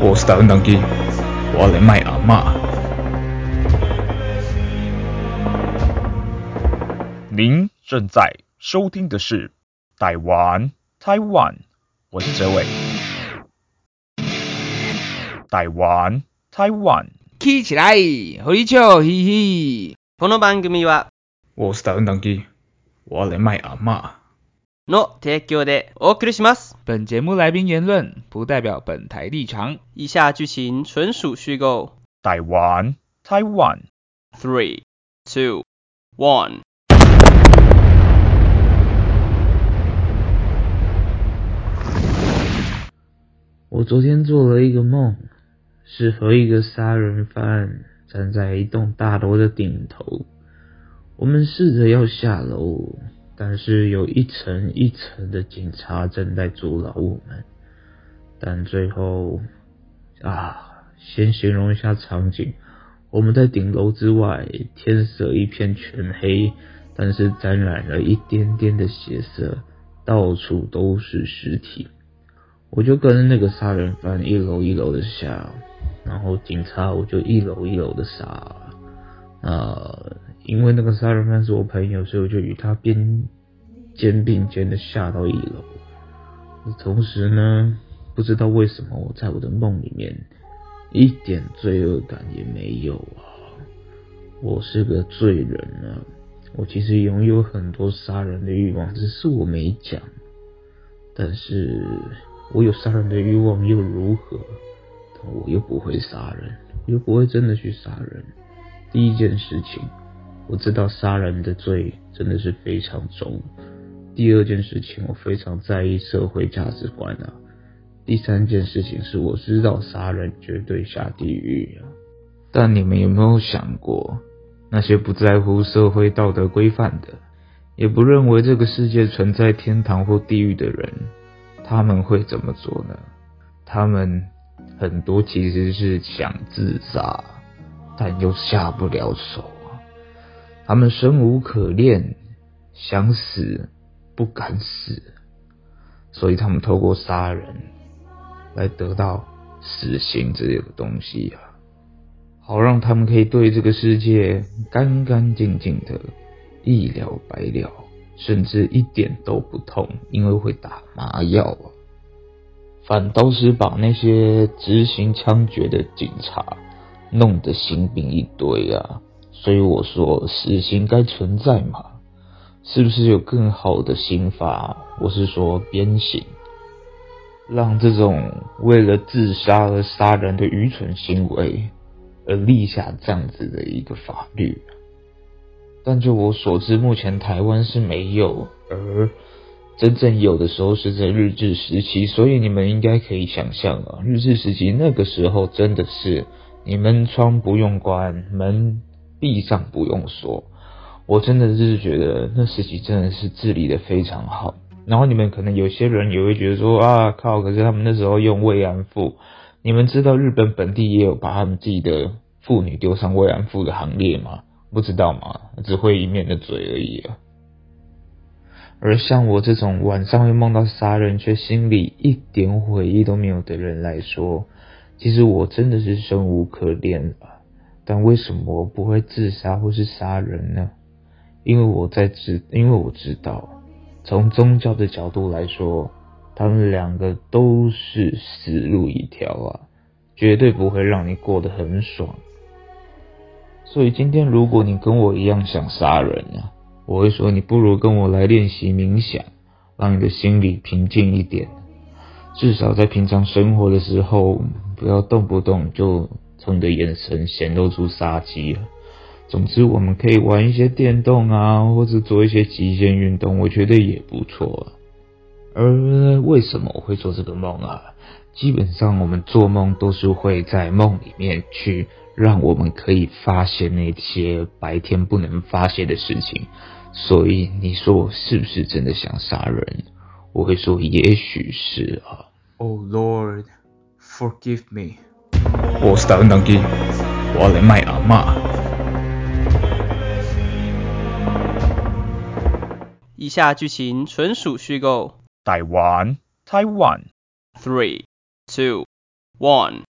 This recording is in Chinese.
我是台湾当机，我要来卖阿嬷。您正在收听的是台湾台湾，我是哲伟。台湾台湾，起起来，和你笑嘻嘻。この番组は，我是台湾当机，我要来卖阿嬷。 の提供でお送りします。本节目来宾言论不代表本台立场，以下剧情纯属虚构。台湾，台湾。Three, two, one。我昨天做了一个梦，是和一个杀人犯站在一栋大楼的顶头，我们试着要下楼。 但是有一层一层的警察正在阻挠我们，但最后啊，先形容一下场景：我们在顶楼之外，天色一片全黑，但是沾染了一点点的血色，到处都是尸体。我就跟那个杀人犯一楼一楼的下，然后警察我就一楼一楼的杀。啊。因为那个杀人犯是我朋友，所以我就与他边肩并肩的下到一楼。同时呢，不知道为什么我在我的梦里面一点罪恶感也没有啊！我是个罪人啊！我其实拥有很多杀人的欲望，只是我没讲。但是我有杀人的欲望又如何？我又不会杀人，又不会真的去杀人。第一件事情。我知道杀人的罪真的是非常重。第二件事情，我非常在意社会价值观啊。第三件事情是，我知道杀人绝对下地狱啊。但你们有没有想过，那些不在乎社会道德规范的，也不认为这个世界存在天堂或地狱的人，他们会怎么做呢？他们很多其实是想自杀，但又下不了手。他们生无可恋，想死不敢死，所以他们透过杀人来得到死刑这个东西啊，好让他们可以对这个世界干干净净的一了百了，甚至一点都不痛，因为会打麻药啊。反倒是把那些执行枪决的警察弄得心病一堆啊。所以我说，死刑该存在嘛？是不是有更好的刑罚？我是说鞭刑，让这种为了自杀而杀人的愚蠢行为而立下这样子的一个法律。但就我所知，目前台湾是没有，而真正有的时候是在日治时期。所以你们应该可以想象啊，日治时期那个时候真的是你们窗不用关门。闭上不用说，我真的就是觉得那时期真的是治理的非常好。然后你们可能有些人也会觉得说啊靠，可是他们那时候用慰安妇，你们知道日本本地也有把他们自己的妇女丢上慰安妇的行列吗？不知道吗？只会一面的嘴而已啊。而像我这种晚上会梦到杀人却心里一点悔意都没有的人来说，其实我真的是生无可恋了。但为什么我不会自杀或是杀人呢？因为我在知，因为我知道，从宗教的角度来说，他们两个都是死路一条啊，绝对不会让你过得很爽。所以今天如果你跟我一样想杀人啊，我会说你不如跟我来练习冥想，让你的心里平静一点，至少在平常生活的时候，不要动不动就。从你的眼神显露出杀机了。总之，我们可以玩一些电动啊，或者做一些极限运动，我觉得也不错。而为什么我会做这个梦啊？基本上，我们做梦都是会在梦里面去让我们可以发现那些白天不能发现的事情。所以，你说我是不是真的想杀人？我会说，也许是啊。Oh Lord, forgive me. 我是台湾当机，我要来卖阿嬷。以下剧情纯属虚构。台湾，台湾。Three, two, one.